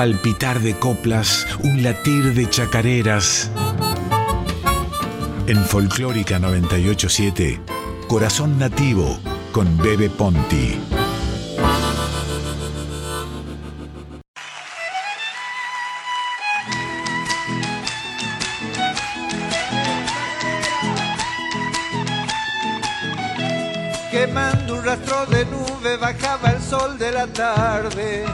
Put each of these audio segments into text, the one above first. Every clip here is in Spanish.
palpitar de coplas, un latir de chacareras. En Folclórica 987, Corazón Nativo con Bebe Ponti. Quemando un rastro de nube bajaba el sol de la tarde,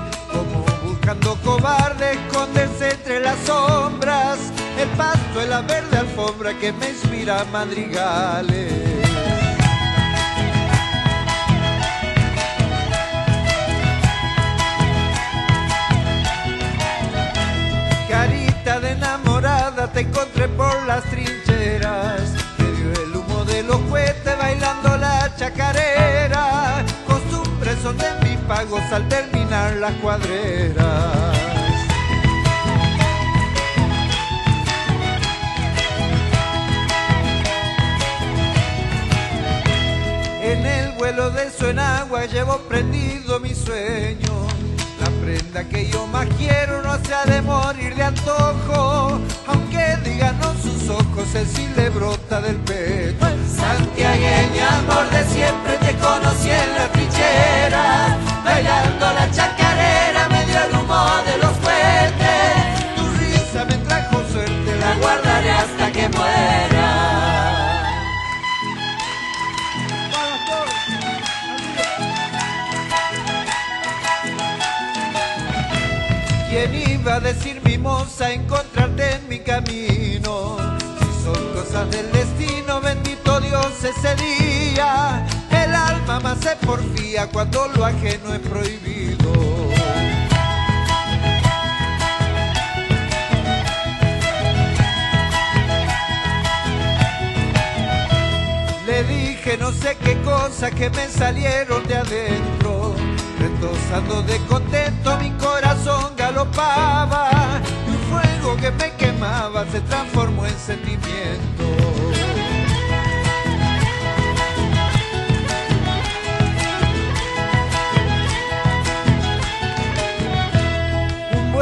buscando cobarde esconderse entre las sombras, el pasto en la verde alfombra que me inspira madrigales. Carita de enamorada te encontré por las trincheras, medio el humo de los cohetes bailando la chacarera, costumbres son de mis pagos al terminar las cuadreras. En el vuelo de su enagua llevo prendido mi sueño. La prenda que yo más quiero no se ha de morir de antojo. Aunque digan no sus ojos, el sí le brota del pecho. Santiagueña, amor de siempre, te conocí en la trinchera. Bailando la chacarera, medio el humo de los cohetes. Tu risa me trajo suerte, la guardaré hasta que muera. ¿Quién iba a decir mi moza encontrarte en mi camino? Si son cosas del destino, bendito Dios ese día. Más se porfía cuando lo ajeno es prohibido. Le dije no sé qué cosas que me salieron de adentro. Retosando de contento mi corazón galopaba. Y un fuego que me quemaba se transformó en sentimiento.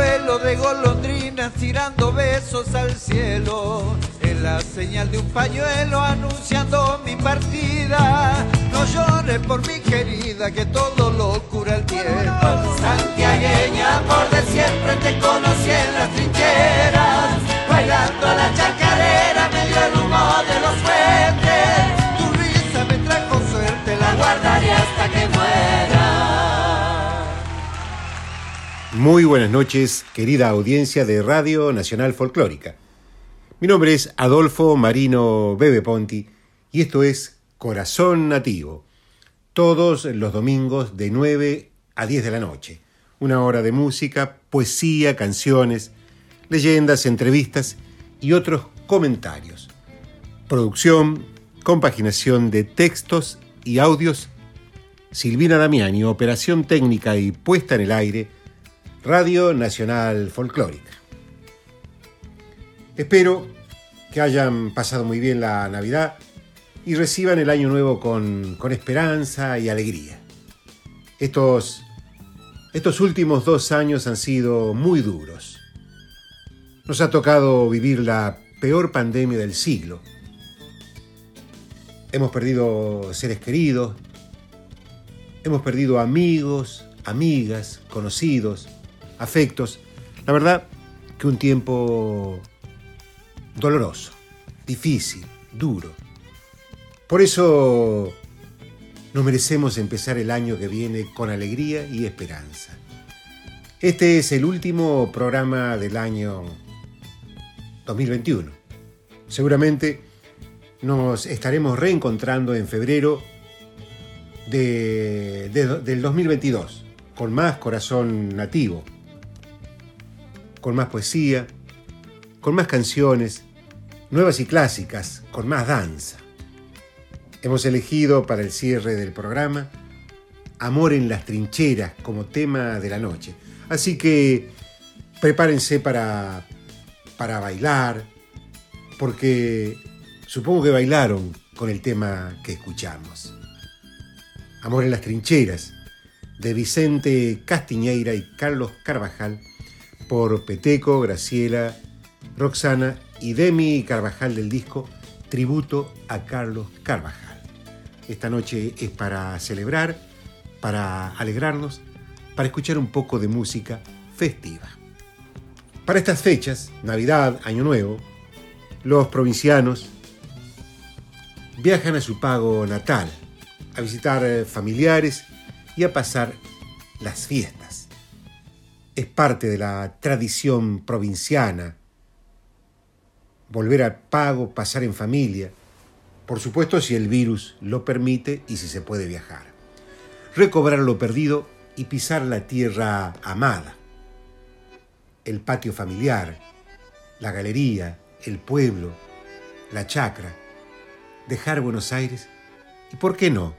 Vuelo de golondrinas tirando besos al cielo. Es la señal de un pañuelo anunciando mi partida. No llores por mi querida, que todo lo cura el tiempo. Santiagueña, amor de siempre, te conocí en las trincheras. Bailando a la chacarera, medio el humo de los fuentes. Tu risa me trajo suerte, la guardaré hasta que muera. Muy buenas noches, querida audiencia de Radio Nacional Folclórica. Mi nombre es Adolfo Marino Bebe Ponti y esto es Corazón Nativo. Todos los domingos de 9 a 10 de la noche. Una hora de música, poesía, canciones, leyendas, entrevistas y otros comentarios. Producción, compaginación de textos y audios. Silvina Damiani, operación técnica y puesta en el aire. Radio Nacional Folclórica. Espero que hayan pasado muy bien la Navidad y reciban el año nuevo con, con esperanza y alegría. Estos, estos últimos dos años han sido muy duros. Nos ha tocado vivir la peor pandemia del siglo. Hemos perdido seres queridos, hemos perdido amigos, amigas, conocidos, afectos. La verdad que un tiempo doloroso, difícil, duro. Por eso nos merecemos empezar el año que viene con alegría y esperanza. Este es el último programa del año 2021. Seguramente nos estaremos reencontrando en febrero de- de- del 2022 con más corazón nativo, con más poesía, con más canciones, nuevas y clásicas, con más danza. Hemos elegido para el cierre del programa Amor en las trincheras como tema de la noche. Así que prepárense para, para bailar, porque supongo que bailaron con el tema que escuchamos. Amor en las trincheras, de Vicente Castiñeira y Carlos Carvajal, por Peteco, Graciela, Roxana y Demi Carvajal del disco Tributo a Carlos Carvajal. Esta noche es para celebrar, para alegrarnos, para escuchar un poco de música festiva. Para estas fechas, Navidad, Año Nuevo, los provincianos viajan a su pago natal, a visitar eh, familiares y a pasar las fiestas. Es parte de la tradición provinciana volver al pago, pasar en familia, por supuesto si el virus lo permite y si se puede viajar. Recobrar lo perdido y pisar la tierra amada. El patio familiar, la galería, el pueblo, la chacra, dejar Buenos Aires y, ¿por qué no?,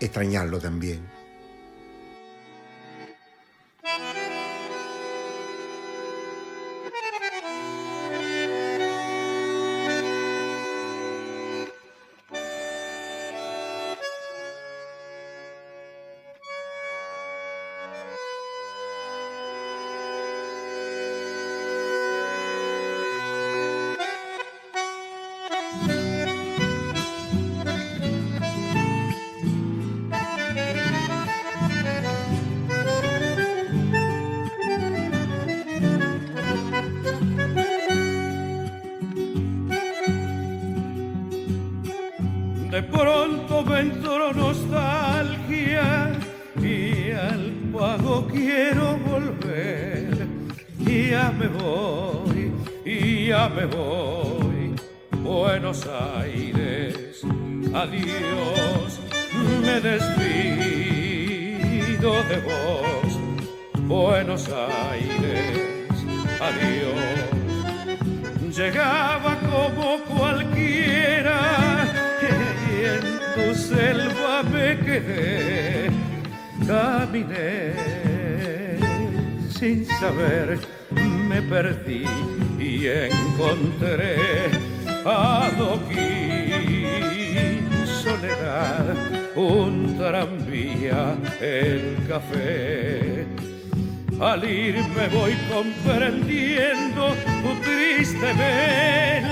extrañarlo también. como cualquiera y en tu selva me quedé. Caminé sin saber, me perdí y encontré adoquín, soledad, un tranvía, el café al ir me voy comprendiendo tu triste melancolía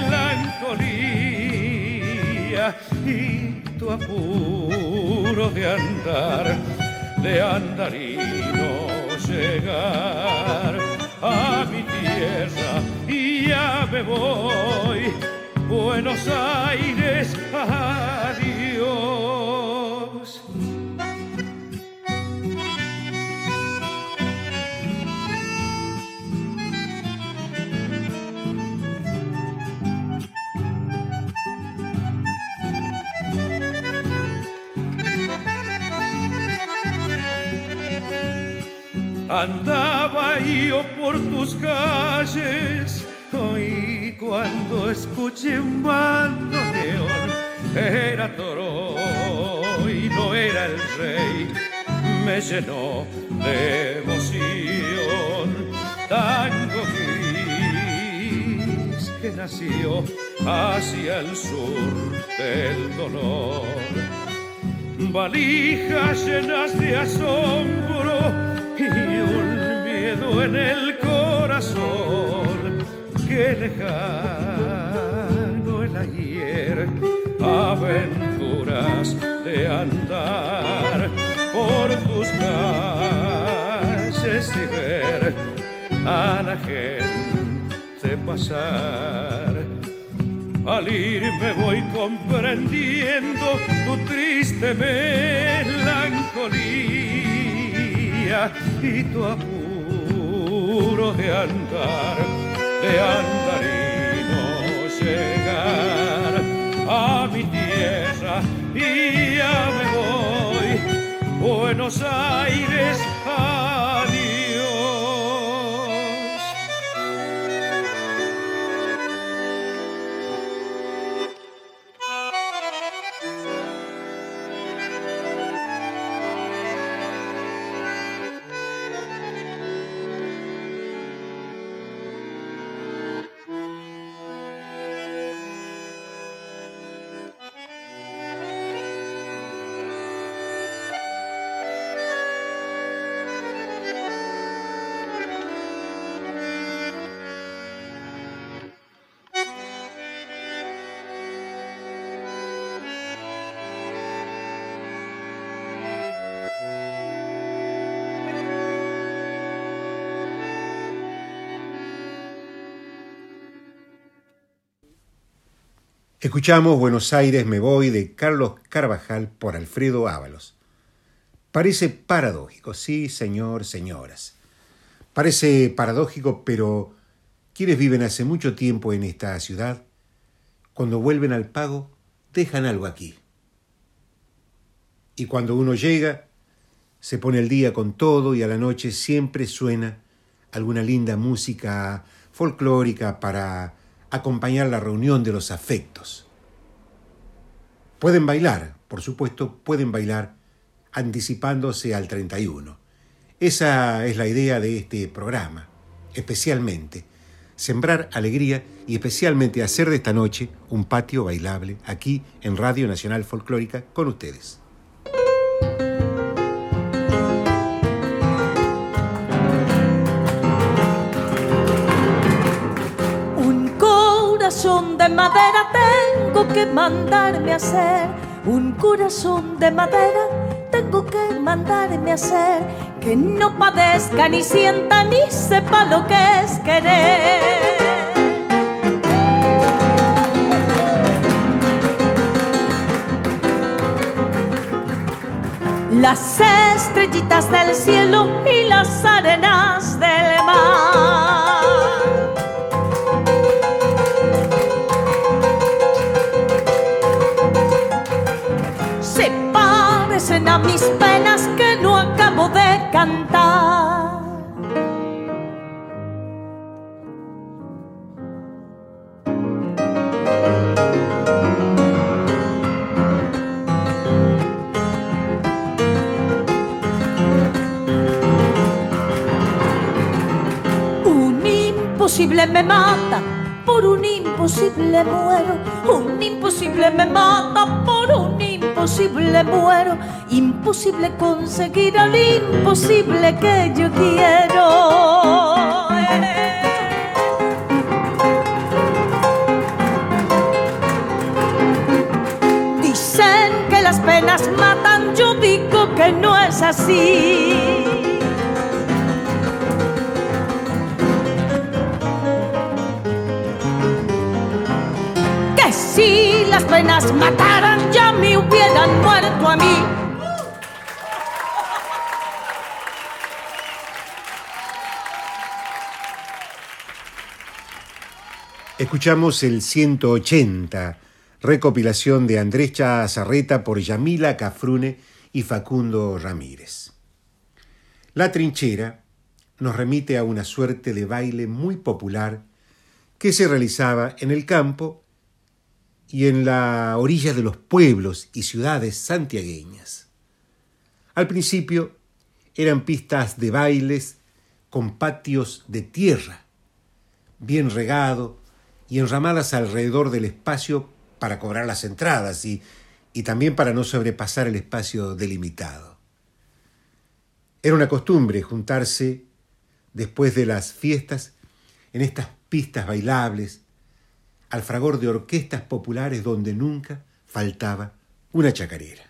y tu apuro de andar, de andar y no llegar a mi tierra y ya me voy. Buenos Aires. Andaba yo por tus calles, hoy cuando escuché un bandoneón, era toro y no era el rey, me llenó de emoción. Tango gris que nació hacia el sur del dolor. Valijas llenas de asombro en el corazón que lejano el ayer aventuras de andar por tus calles y ver a la gente pasar. Al ir me voy comprendiendo tu triste melancolía y tu apuro de andar, de andar y no llegar a mi tierra. Y ya me voy, Buenos Aires, Escuchamos Buenos Aires me voy de Carlos Carvajal por Alfredo Ábalos. Parece paradójico, sí, señor, señoras. Parece paradójico, pero quienes viven hace mucho tiempo en esta ciudad, cuando vuelven al pago, dejan algo aquí. Y cuando uno llega, se pone el día con todo y a la noche siempre suena alguna linda música folclórica para acompañar la reunión de los afectos. Pueden bailar, por supuesto, pueden bailar anticipándose al 31. Esa es la idea de este programa, especialmente sembrar alegría y especialmente hacer de esta noche un patio bailable aquí en Radio Nacional Folclórica con ustedes. De madera tengo que mandarme a hacer. Un corazón de madera tengo que mandarme a hacer. Que no padezca ni sienta ni sepa lo que es querer. Las estrellitas del cielo y las arenas del mar a mis penas que no acabo de cantar. Un imposible me mata, por un imposible muero, un imposible me mata, por un imposible muero imposible conseguir al imposible que yo quiero. Dicen que las penas matan, yo digo que no es así. Mataran, ya me hubieran muerto a mí. Escuchamos el 180, recopilación de Andrés Chazarreta por Yamila Cafrune y Facundo Ramírez. La trinchera nos remite a una suerte de baile muy popular que se realizaba en el campo y en la orilla de los pueblos y ciudades santiagueñas. Al principio eran pistas de bailes con patios de tierra, bien regado, y enramadas alrededor del espacio para cobrar las entradas y, y también para no sobrepasar el espacio delimitado. Era una costumbre juntarse después de las fiestas en estas pistas bailables, al fragor de orquestas populares donde nunca faltaba una chacarera.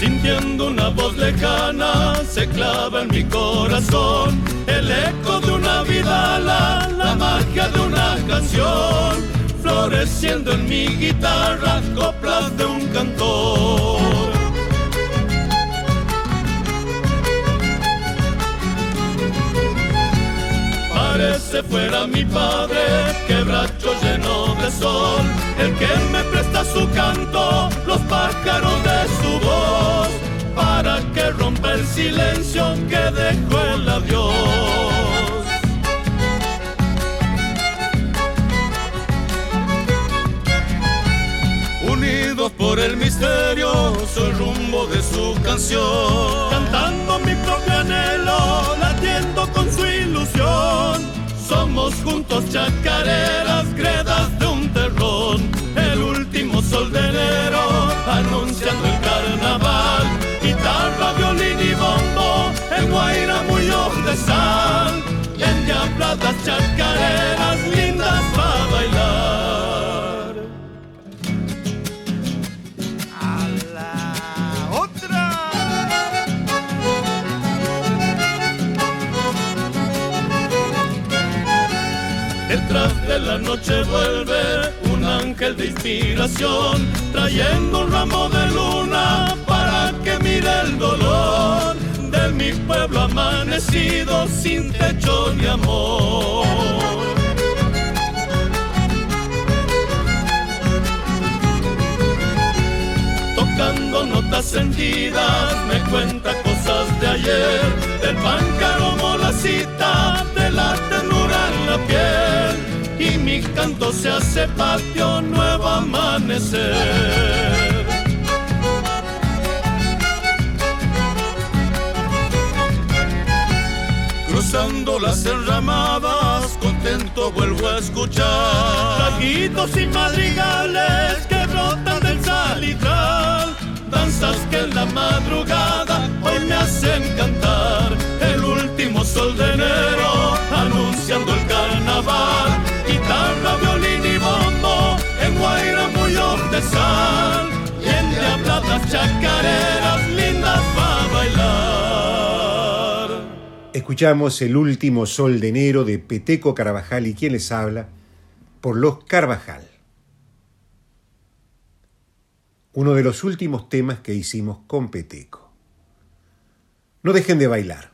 Sintiendo una voz lejana se clava en mi corazón el eco de una vida, la magia una canción, floreciendo en mi guitarra coplas de un cantor. Parece fuera mi padre, quebracho lleno de sol, el que me presta su canto, los pájaros de su voz, para que rompa el silencio que dejó el adiós. El misterioso rumbo de su canción, cantando mi propio anhelo, latiendo con su ilusión. Somos juntos chacareras, gredas de un terrón, el último sol de enero, anunciando el carnaval. Guitarra, violín y bombo, el guaira muy de sal, endiabladas chacareras noche vuelve un ángel de inspiración, trayendo un ramo de luna para que mire el dolor de mi pueblo amanecido sin techo ni amor. Tocando notas sentidas, me cuenta cosas de ayer, del la cita, de la ternura en la piel, mi canto se hace patio nuevo amanecer. Cruzando las enramadas, contento vuelvo a escuchar. Taquitos y madrigales que brotan del salitral. Danzas que en la madrugada hoy me hacen cantar. El último sol de enero anunciando el carnaval Violín y bombo en chacareras lindas bailar Escuchamos El último sol de enero de Peteco Carvajal y quien les habla por los Carvajal. Uno de los últimos temas que hicimos con Peteco. No dejen de bailar.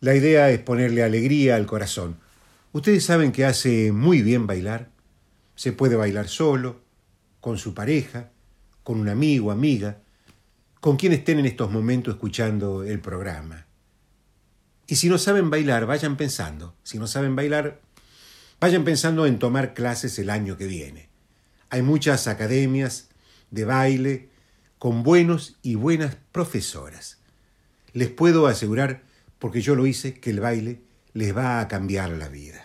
La idea es ponerle alegría al corazón. Ustedes saben que hace muy bien bailar. Se puede bailar solo, con su pareja, con un amigo, amiga, con quien estén en estos momentos escuchando el programa. Y si no saben bailar, vayan pensando. Si no saben bailar, vayan pensando en tomar clases el año que viene. Hay muchas academias de baile con buenos y buenas profesoras. Les puedo asegurar, porque yo lo hice, que el baile les va a cambiar la vida.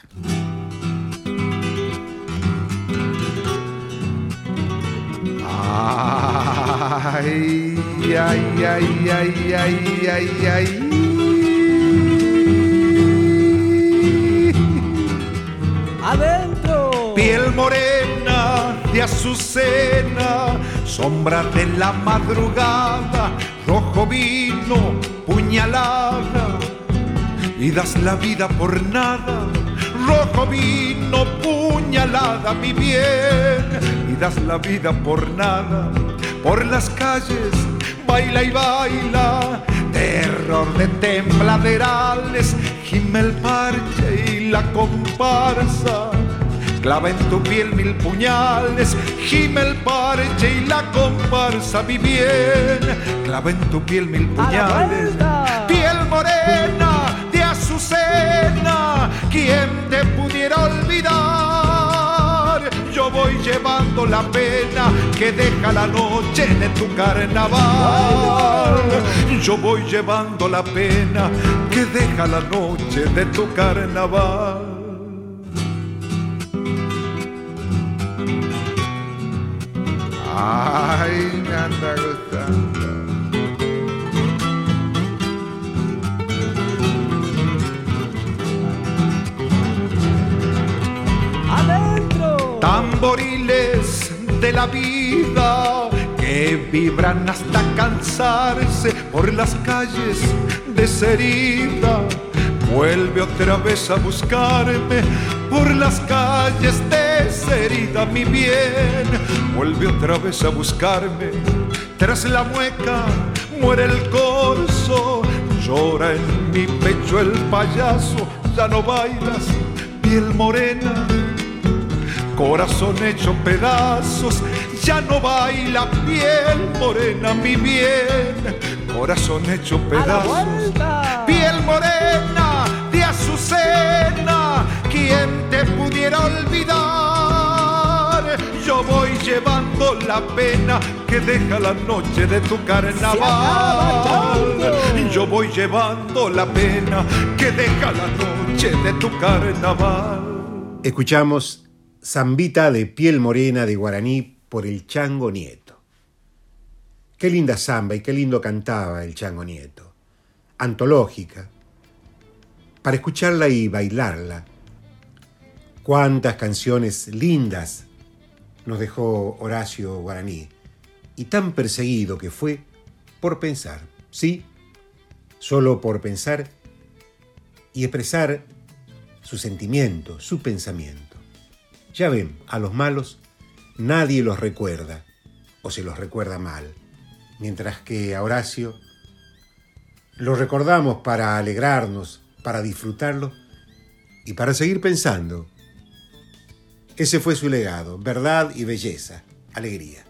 Ay, ay, ay, ay, ay, ay, ay. Adentro. Piel morena de azucena, sombra de la madrugada, rojo vino, puñalada, y das la vida por nada. Rojo vino, puñalada, mi bien, y das la vida por nada. Por las calles, baila y baila, terror de tembladerales, gime el parche y la comparsa. Clava en tu piel mil puñales, gime el parche y la comparsa, mi bien. Clava en tu piel mil puñales, ¿quién te pudiera olvidar? Yo voy llevando la pena que deja la noche de tu carnaval. Yo voy llevando la pena que deja la noche de tu carnaval. Ay, me anda. Tamboriles de la vida que vibran hasta cansarse por las calles desherida. Vuelve otra vez a buscarme por las calles desherida, mi bien. Vuelve otra vez a buscarme. Tras la mueca muere el corso, llora en mi pecho el payaso. Ya no bailas, piel morena corazón hecho pedazos, ya no baila piel morena, mi bien, corazón hecho pedazos, piel morena de azucena, ¿quién te pudiera olvidar? Yo voy llevando la pena que deja la noche de tu carnaval. Yo voy llevando la pena que deja la noche de tu carnaval. Escuchamos Zambita de piel morena de Guaraní por el Chango Nieto. Qué linda samba y qué lindo cantaba el Chango Nieto. Antológica. Para escucharla y bailarla. Cuántas canciones lindas nos dejó Horacio Guaraní. Y tan perseguido que fue por pensar, ¿sí? Solo por pensar y expresar su sentimiento, su pensamiento. Ya ven, a los malos nadie los recuerda o se los recuerda mal, mientras que a Horacio lo recordamos para alegrarnos, para disfrutarlo y para seguir pensando. Ese fue su legado, verdad y belleza, alegría.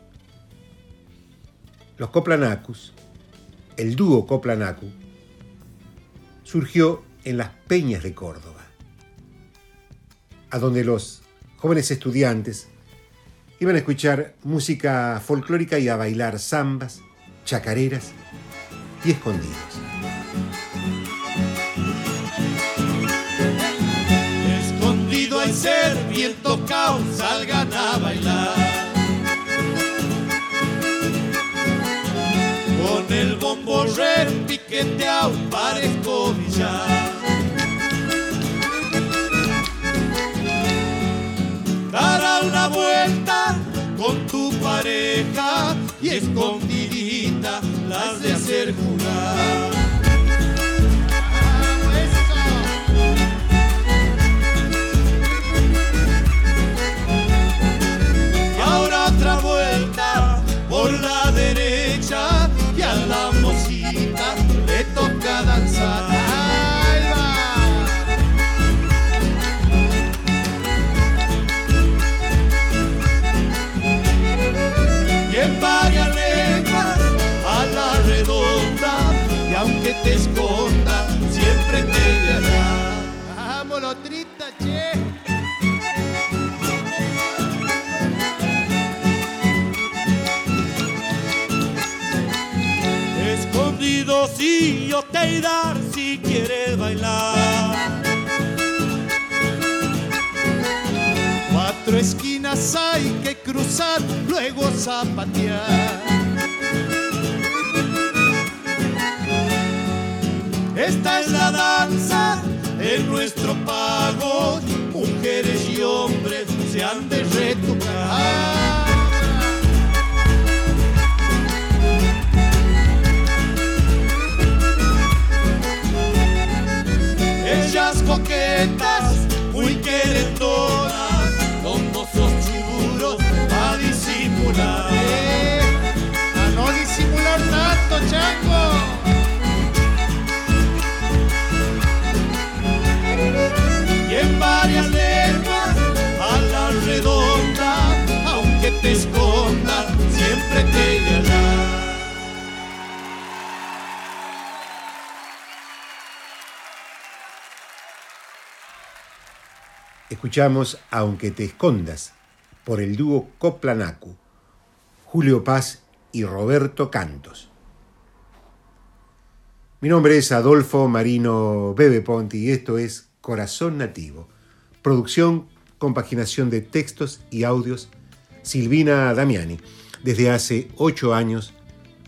Los Coplanacus, el dúo Coplanacu, surgió en las peñas de Córdoba, a donde los jóvenes estudiantes iban a escuchar música folclórica y a bailar zambas, chacareras y escondidos. Escondido al ser bien tocado, salgan a bailar. Con el bombo repiqueteado parezco billar. Dará y escondidita las de hacer jugar. Si quieres bailar. Cuatro esquinas hay que cruzar, luego zapatear. Esta es la danza de nuestro pago. Mujeres y hombres se han de retocar. Ellas coquetas, muy querendonas, con mozos chulos a disimular. a no disimular tanto, chango. Escuchamos Aunque te escondas por el dúo Coplanacu, Julio Paz y Roberto Cantos. Mi nombre es Adolfo Marino Bebe Ponti y esto es Corazón Nativo, producción, compaginación de textos y audios, Silvina Damiani, desde hace ocho años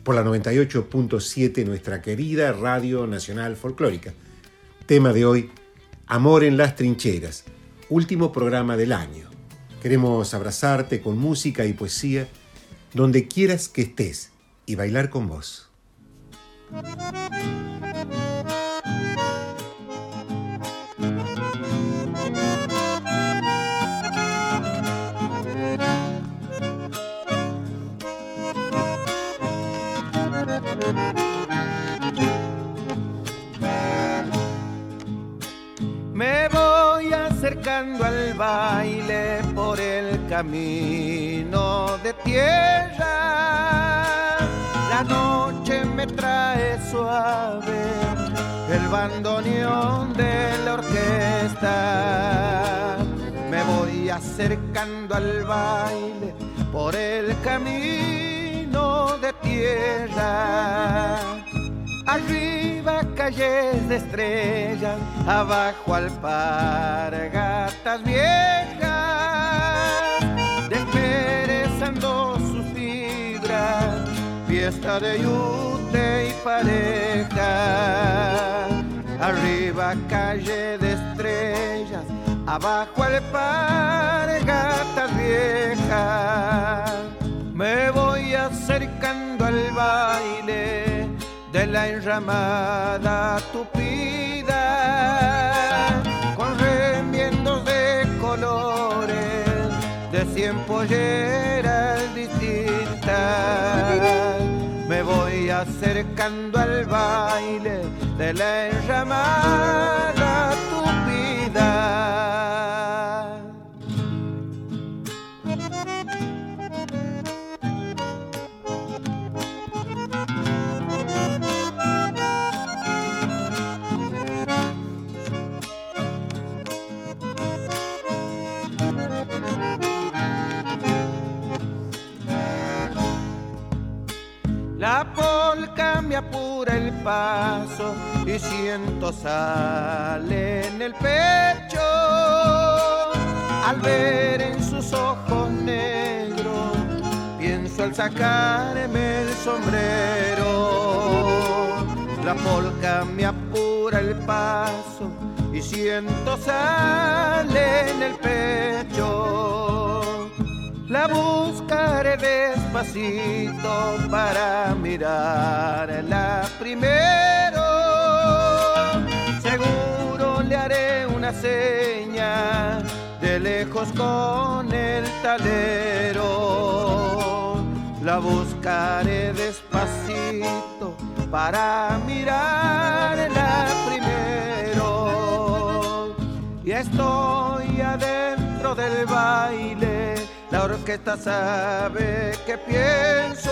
por la 98.7 nuestra querida Radio Nacional Folclórica. Tema de hoy, Amor en las Trincheras, último programa del año. Queremos abrazarte con música y poesía donde quieras que estés y bailar con vos. Acercando al baile por el camino de tierra. La noche me trae suave el bandoneón de la orquesta. Me voy acercando al baile por el camino de tierra. Arriba calles de estrellas, abajo alpargatas viejas, desperezando sus fibras, fiesta de yute y pareja. Arriba calle de estrellas, abajo alpargatas viejas. Me voy acercando al baile de la enramada tupida, con remiendos de colores polleras distintas. Me voy acercando al baile de la enramada tupida. Apura el paso y siento sal en el pecho al ver en sus ojos negros. Pienso al sacarme el sombrero. La polca me apura el paso y siento sal en el pecho. La buscaré despacito para mirarla primero. Seguro le haré una seña de lejos con el talero. La buscaré despacito para mirarla primero. Y estoy adentro del baile la orquesta sabe que pienso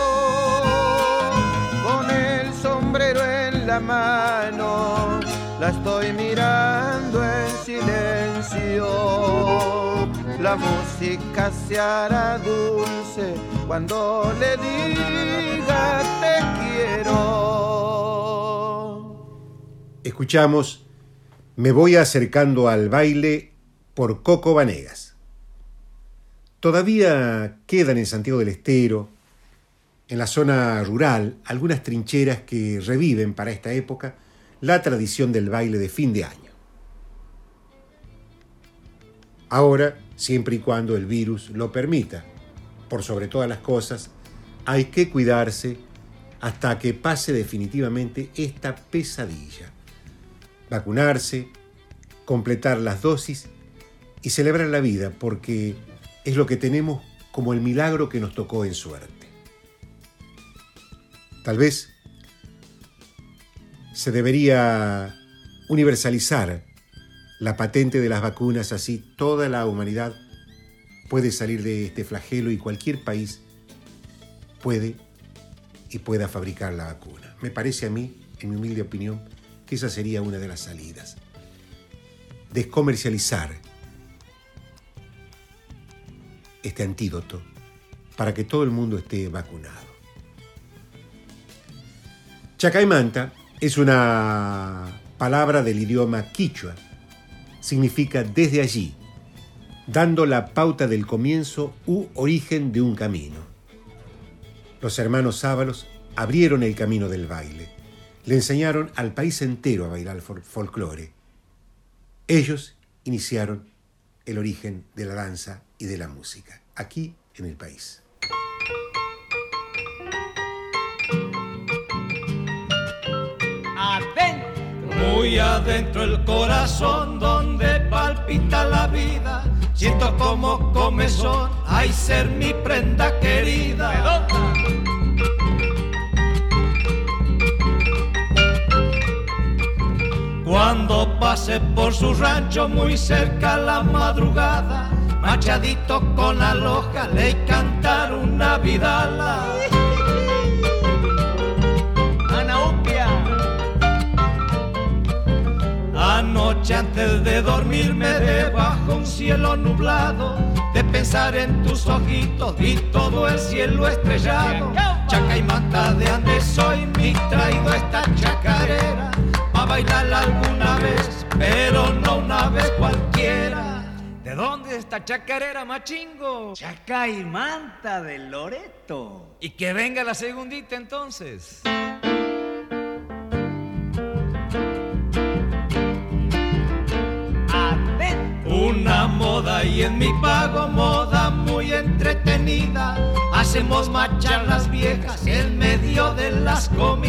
con el sombrero en la mano. La estoy mirando en silencio. La música se hará dulce cuando le diga te quiero. Escuchamos Me voy acercando al baile por Coco Vanegas. Todavía quedan en Santiago del Estero, en la zona rural, algunas trincheras que reviven para esta época la tradición del baile de fin de año. Ahora, siempre y cuando el virus lo permita, por sobre todas las cosas, hay que cuidarse hasta que pase definitivamente esta pesadilla. Vacunarse, completar las dosis y celebrar la vida, porque es lo que tenemos como el milagro que nos tocó en suerte. Tal vez se debería universalizar la patente de las vacunas, así toda la humanidad puede salir de este flagelo y cualquier país puede y pueda fabricar la vacuna. Me parece a mí, en mi humilde opinión, que esa sería una de las salidas. Descomercializar este antídoto para que todo el mundo esté vacunado. Chacaimanta es una palabra del idioma quichua. Significa desde allí, dando la pauta del comienzo u origen de un camino. Los hermanos Sábalos abrieron el camino del baile. Le enseñaron al país entero a bailar folclore. Ellos iniciaron el origen de la danza y de la música, aquí en el país. Muy adentro el corazón donde palpita la vida. Siento como comezón, ay ser mi prenda querida. Cuando pase por su rancho muy cerca la madrugada, machadito con la loja le cantar una vidala. Anaupia. Anoche antes de dormirme debajo un cielo nublado, de pensar en tus ojitos y todo el cielo estrellado. Chaca y manta de Andes soy, mi traído esta chacarera bailar alguna vez, pero no una vez cualquiera. ¿De dónde está chacarera, machingo? Chaca y manta del Loreto. Y que venga la segundita entonces. Una moda y en mi pago moda muy entretenida. Hacemos marchar las viejas en medio de las comidas.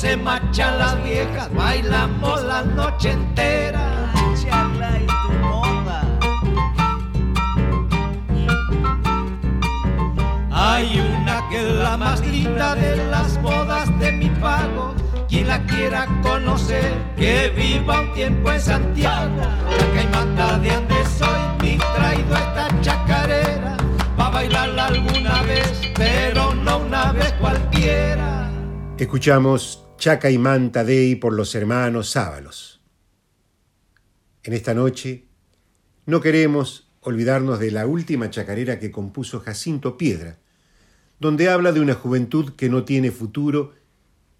Se marchan las viejas, bailamos la noche entera. Charla y tu moda. Hay una que es la más linda de las bodas de mi pago. Quien la quiera conocer, que viva un tiempo en Santiago. La caimanta de Andes soy, mi traído esta chacarera. Pa' bailarla alguna vez, pero no una vez cualquiera. Escuchamos Chaca y Manta Dei por los hermanos Sábalos. En esta noche no queremos olvidarnos de la última chacarera que compuso Jacinto Piedra, donde habla de una juventud que no tiene futuro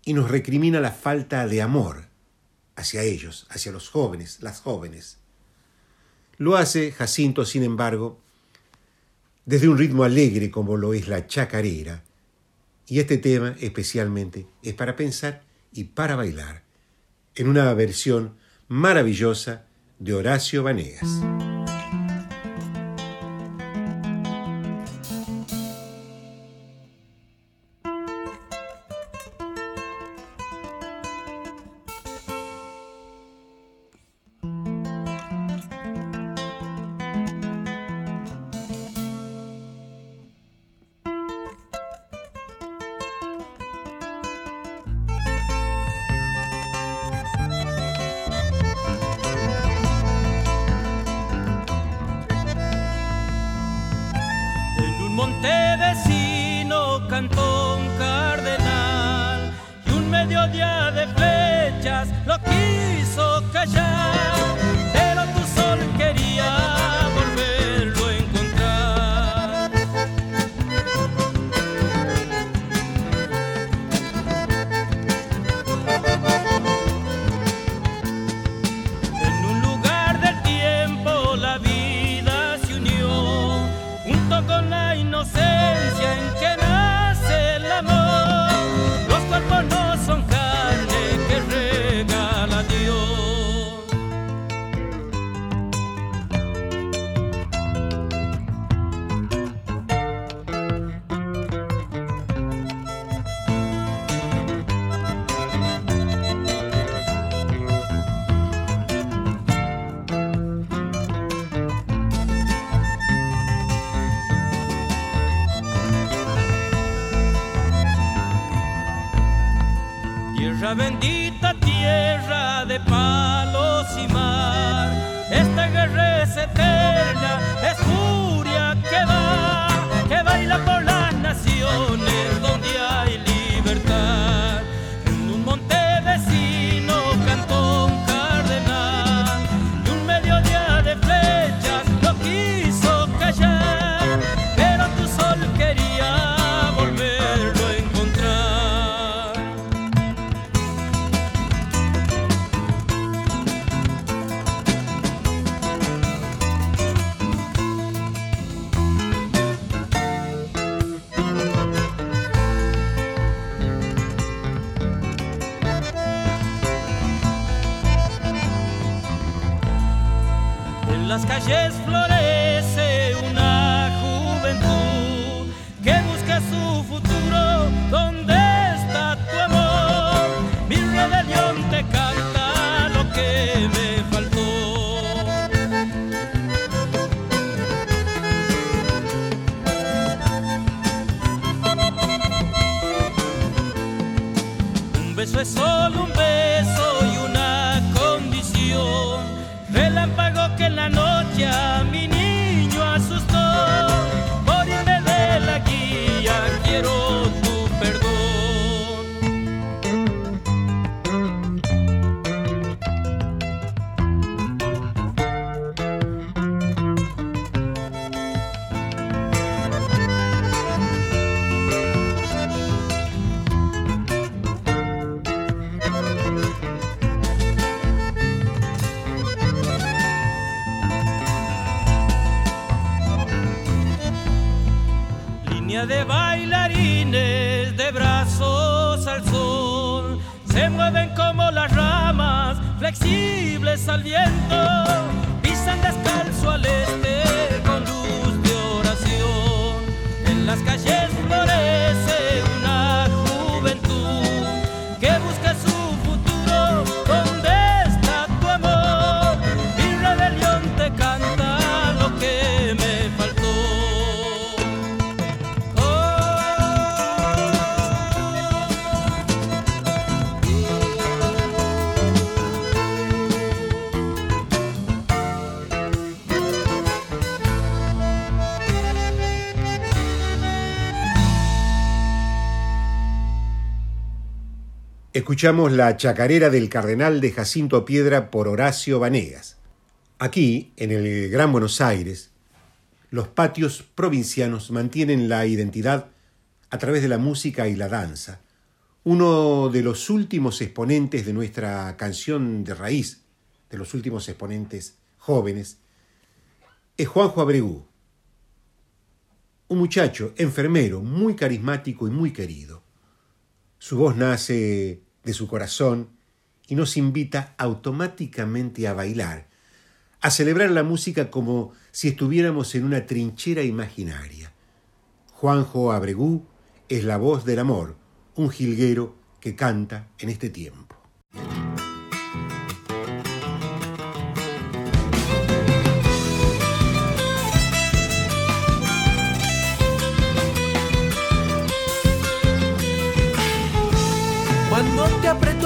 y nos recrimina la falta de amor hacia ellos, hacia los jóvenes, las jóvenes. Lo hace Jacinto, sin embargo, desde un ritmo alegre como lo es la chacarera, y este tema especialmente es para pensar y para bailar, en una versión maravillosa de Horacio Vanegas. Calles florece escuchamos la chacarera del Cardenal de Jacinto Piedra por Horacio Vanegas. Aquí, en el Gran Buenos Aires, los patios provincianos mantienen la identidad a través de la música y la danza. Uno de los últimos exponentes de nuestra canción de raíz, de los últimos exponentes jóvenes, es Juanjo Abregú, un muchacho enfermero muy carismático y muy querido. Su voz nace de su corazón y nos invita automáticamente a bailar, a celebrar la música como si estuviéramos en una trinchera imaginaria. Juanjo Abregú es la voz del amor, un jilguero que canta en este tiempo.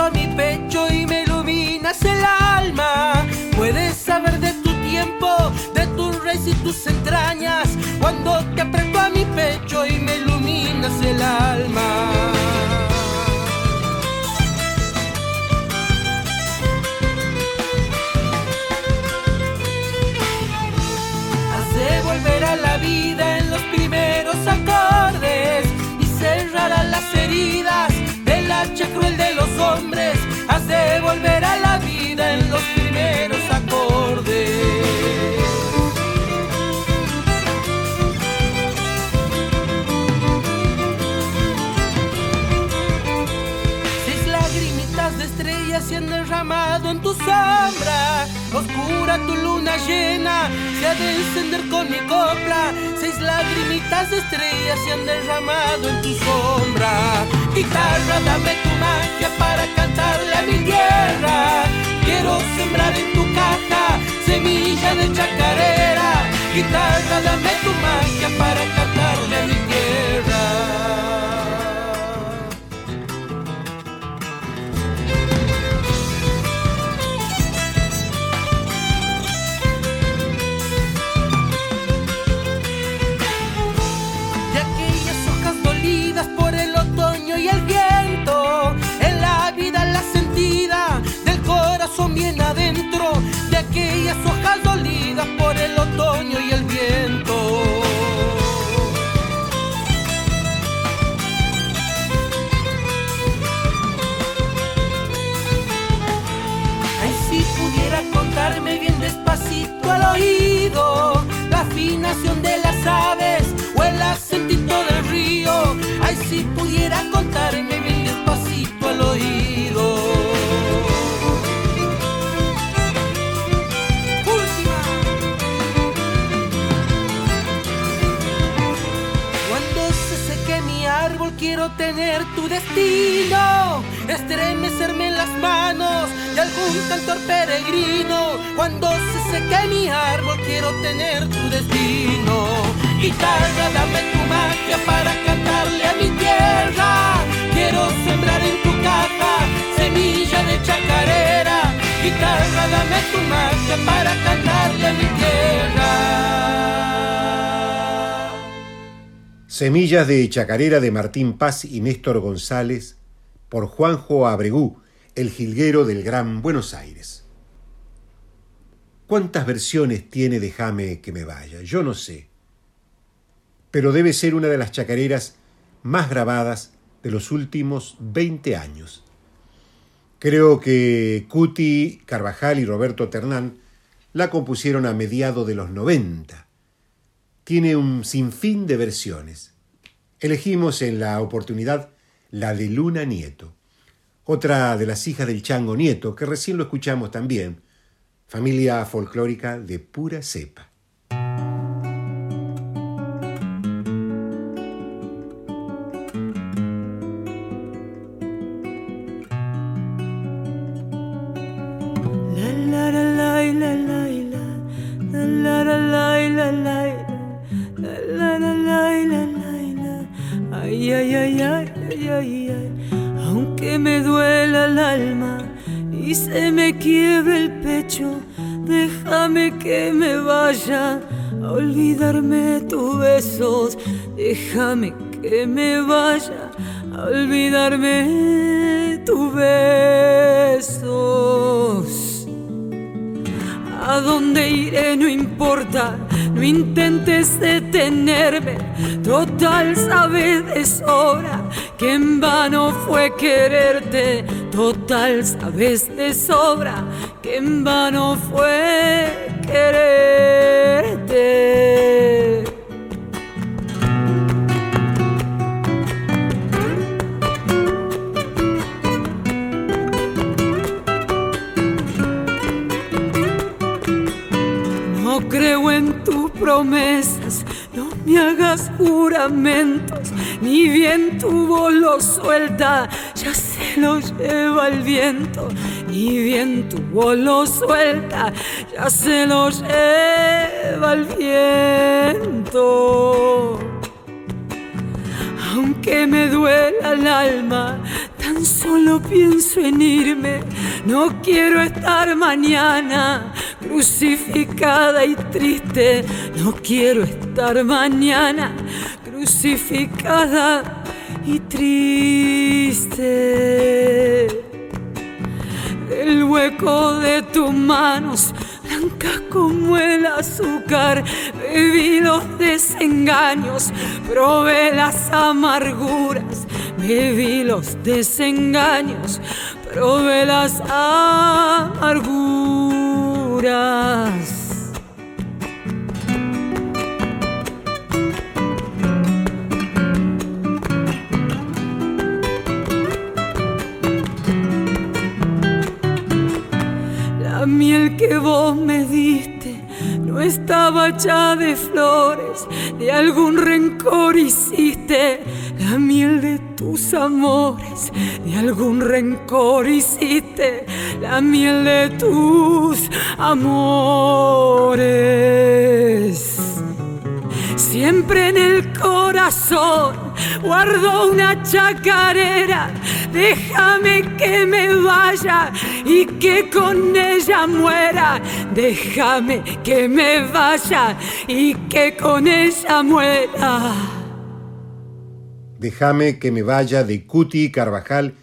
A mi pecho y me iluminas el alma, puedes saber de tu tiempo, de tus reyes y tus entrañas. Cuando te aprieto a mi pecho y me iluminas el alma. En tu sombra. Oscura tu luna llena se ha de encender con mi copla. Seis lagrimitas de estrellas se han derramado en tu sombra. Guitarra, dame tu magia para cantarle a mi tierra. Quiero sembrar en tu caja semilla de chacarera. Guitarra, dame tu magia para cantarle de las aves o el acentito del río. Ay, si pudiera contarme quiero tener tu destino, estremecerme en las manos de algún cantor peregrino. Cuando se seque mi árbol quiero tener tu destino. Guitarra, dame tu magia para cantarle a mi tierra. Quiero sembrar en tu caja semilla de chacarera. Guitarra, dame tu magia para cantarle a mi tierra. Semillas de Chacarera de Martín Paz y Néstor González por Juanjo Abregú, el jilguero del Gran Buenos Aires. ¿Cuántas versiones tiene Déjame que me vaya? Yo no sé. Pero debe ser una de las chacareras más grabadas de los últimos 20 años. Creo que Cuti, Carvajal y Roberto Ternán la compusieron a mediados de los 90 tiene un sinfín de versiones. Elegimos en la oportunidad la de Luna Nieto, otra de las hijas del Chango Nieto, que recién lo escuchamos también, familia folclórica de pura cepa. Tus besos. A dónde iré no importa, no intentes detenerme. Total sabes de sobra que en vano fue quererte. Total sabes de sobra que en vano fue quererte. Tus promesas, no me hagas juramentos, ni bien tu voz lo suelta, ya se lo lleva el viento, ni bien tu voz lo suelta, ya se lo lleva el viento. Aunque me duela el alma, tan solo pienso en irme. No quiero estar mañana crucificada y triste. No quiero estar mañana crucificada y triste. Del hueco de tus manos blancas como el azúcar. Bebí los desengaños, probé las amarguras. Bebí los desengaños, probé las amarguras. La miel que vos me diste no estaba hecha de flores, de algún rencor hiciste. La miel de tus amores, de algún rencor hiciste. La miel de tus amores. Siempre en el corazón guardo una chacarera. Déjame que me vaya y que con ella muera. Déjame que me vaya y que con ella muera. Déjame que me vaya de Cuti Carvajal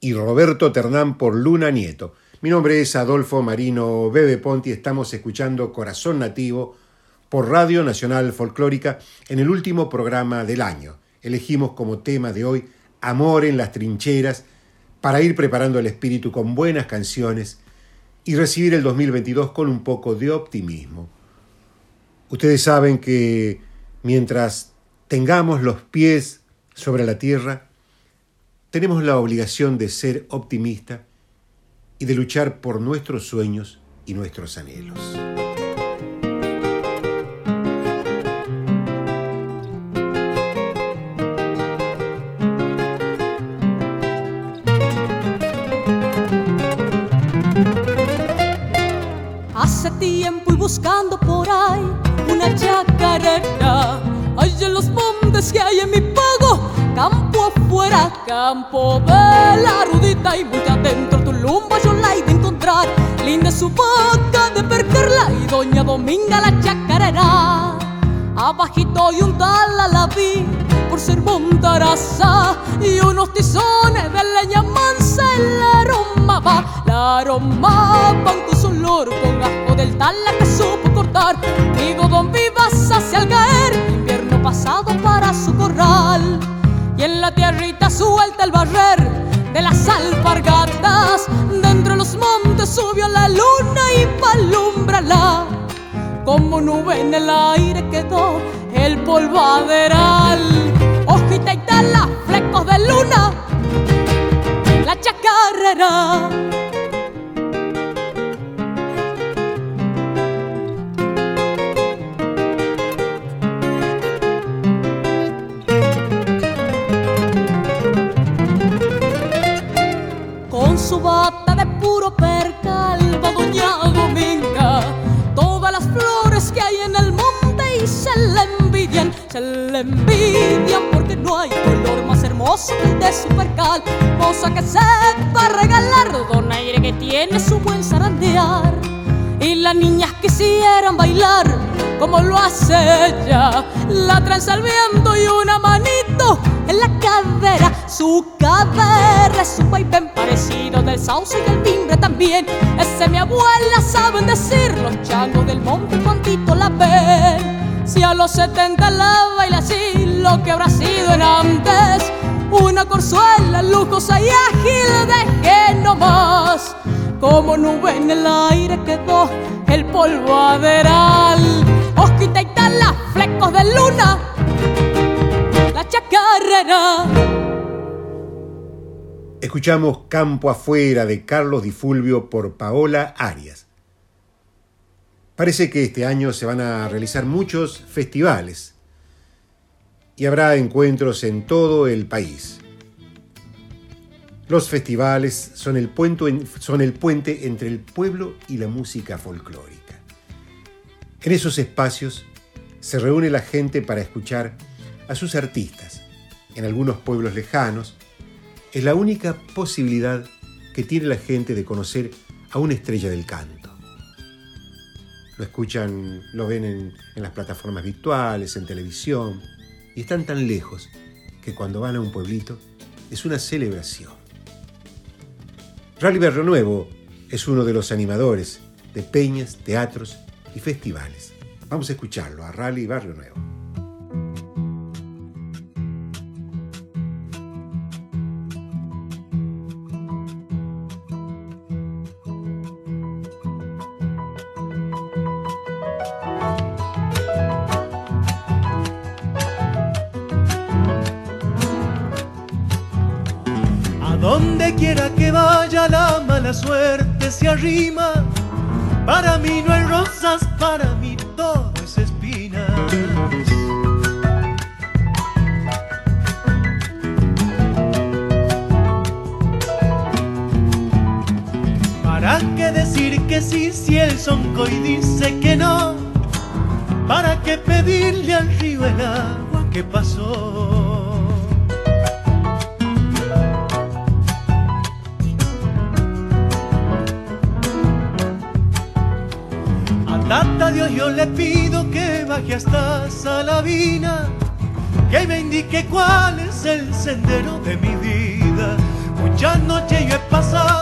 y Roberto Ternán por Luna Nieto. Mi nombre es Adolfo Marino Bebe Ponti. Estamos escuchando Corazón Nativo por Radio Nacional Folclórica en el último programa del año. Elegimos como tema de hoy Amor en las trincheras para ir preparando el espíritu con buenas canciones y recibir el 2022 con un poco de optimismo. Ustedes saben que mientras tengamos los pies sobre la tierra, tenemos la obligación de ser optimista y de luchar por nuestros sueños y nuestros anhelos. Hace tiempo y buscando por ahí una chacarera. Hay en los montes que hay en mi pago, campo afuera, campo de la rudita y muy adentro tu lumba yo la he de encontrar. Linda su boca de perderla y doña Dominga la chacarera. Abajito y un tal a la vi por ser montaraza y unos tizones de leña mansa la aromaba, la aromaban con su olor con ajo del tala que supo cortar. Digo, don Vivas hacia al caer, invierno pasado para su corral y en la tierrita suelta el barrer de las alpargatas. Dentro de los montes subió la luna y palumbrala. Como nube en el aire quedó el polvaderal. Hojita y tala, flecos de luna, la chacarrera. Bata de puro percal va doña Dominga. Todas las flores que hay en el monte y se le envidian Se le envidian porque no hay color más hermoso que el de su percal. Cosa que sepa regalar donaire que tiene su buen zarandear. Y las niñas quisieran bailar como lo hace ella La tranza y una manita bonito en la cadera. Su cadera es un vaivén parecido del sauce y el timbre también. Ese mi abuela saben decir, los changos del monte cuantito la ven. Si a los 70 la baila así, lo que habrá sido en antes. Una corzuela lujosa y ágil dejé nomás. Como nube en el aire quedó el polvo aderal. Osquita y tala, flecos de luna, Escuchamos Campo Afuera de Carlos Di Fulvio por Paola Arias. Parece que este año se van a realizar muchos festivales y habrá encuentros en todo el país. Los festivales son el puente entre el pueblo y la música folclórica. En esos espacios se reúne la gente para escuchar a sus artistas. En algunos pueblos lejanos es la única posibilidad que tiene la gente de conocer a una estrella del canto. Lo escuchan, lo ven en, en las plataformas virtuales, en televisión, y están tan lejos que cuando van a un pueblito es una celebración. Rally Berro Nuevo es uno de los animadores de peñas, teatros y festivales. Vamos a escucharlo a Rally Barrio Nuevo. Mala suerte se arrima. Para mí no hay rosas, para mí todo es espinas. ¿Para qué decir que sí si el soncoy dice que no? ¿Para qué pedirle al río el agua que pasó? Cuál es el sendero de mi vida. Muchas noches yo he pasado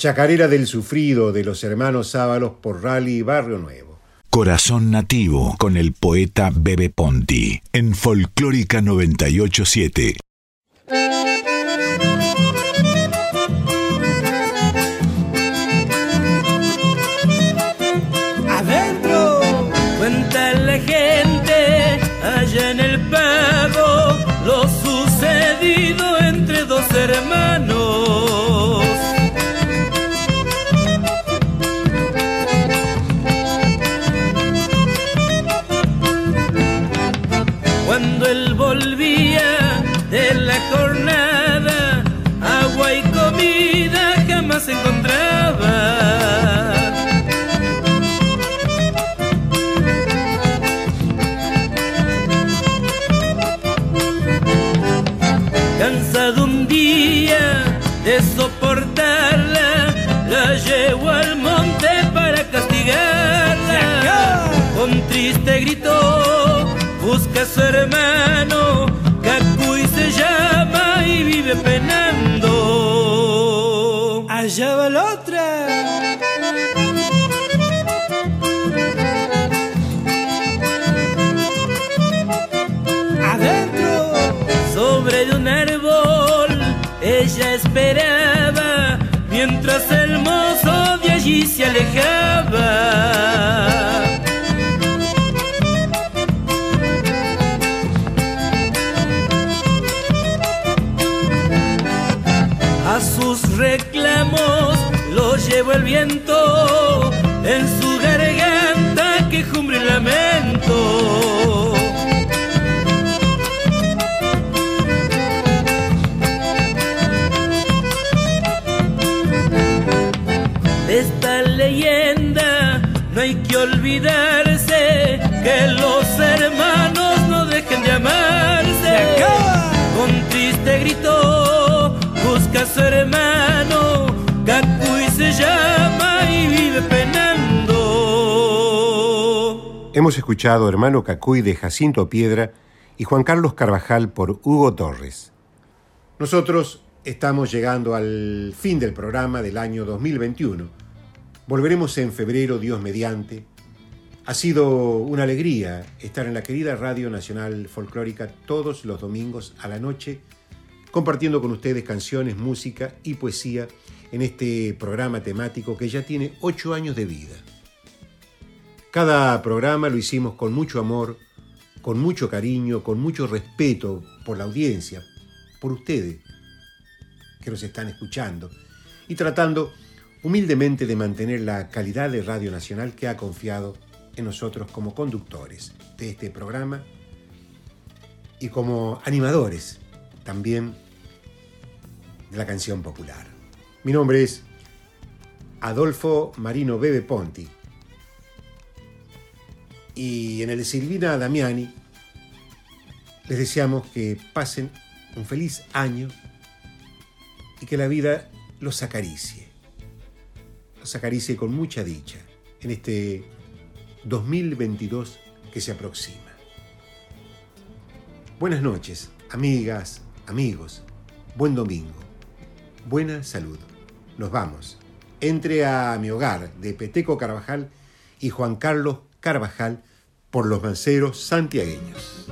Chacarera del Sufrido de los hermanos Ábalos por Rally Barrio Nuevo. Corazón Nativo con el poeta Bebe Ponti en Folclórica 987. Busca su hermano, Cacuy se llama y vive penando. Allá va la otra. Adentro. Sobre un árbol ella esperaba mientras el mozo de allí se alejaba. Sus reclamos los llevó el viento en su garganta que jumbre el lamento. esta leyenda no hay que olvidarse hermano, Cacuy se llama y vive penando. Hemos escuchado Hermano Cacuy de Jacinto Piedra y Juan Carlos Carvajal por Hugo Torres. Nosotros estamos llegando al fin del programa del año 2021. Volveremos en febrero, Dios mediante. Ha sido una alegría estar en la querida Radio Nacional Folclórica todos los domingos a la noche, compartiendo con ustedes canciones, música y poesía en este programa temático que ya tiene ocho años de vida. Cada programa lo hicimos con mucho amor, con mucho cariño, con mucho respeto por la audiencia, por ustedes que nos están escuchando y tratando humildemente de mantener la calidad de Radio Nacional que ha confiado en nosotros como conductores de este programa y como animadores también de la canción popular. Mi nombre es Adolfo Marino Bebe Ponti y en el de Silvina Damiani les deseamos que pasen un feliz año y que la vida los acaricie. Los acaricie con mucha dicha en este 2022 que se aproxima. Buenas noches, amigas, amigos. Buen domingo. Buena salud. Nos vamos. Entre a mi hogar de Peteco Carvajal y Juan Carlos Carvajal por los manceros santiagueños.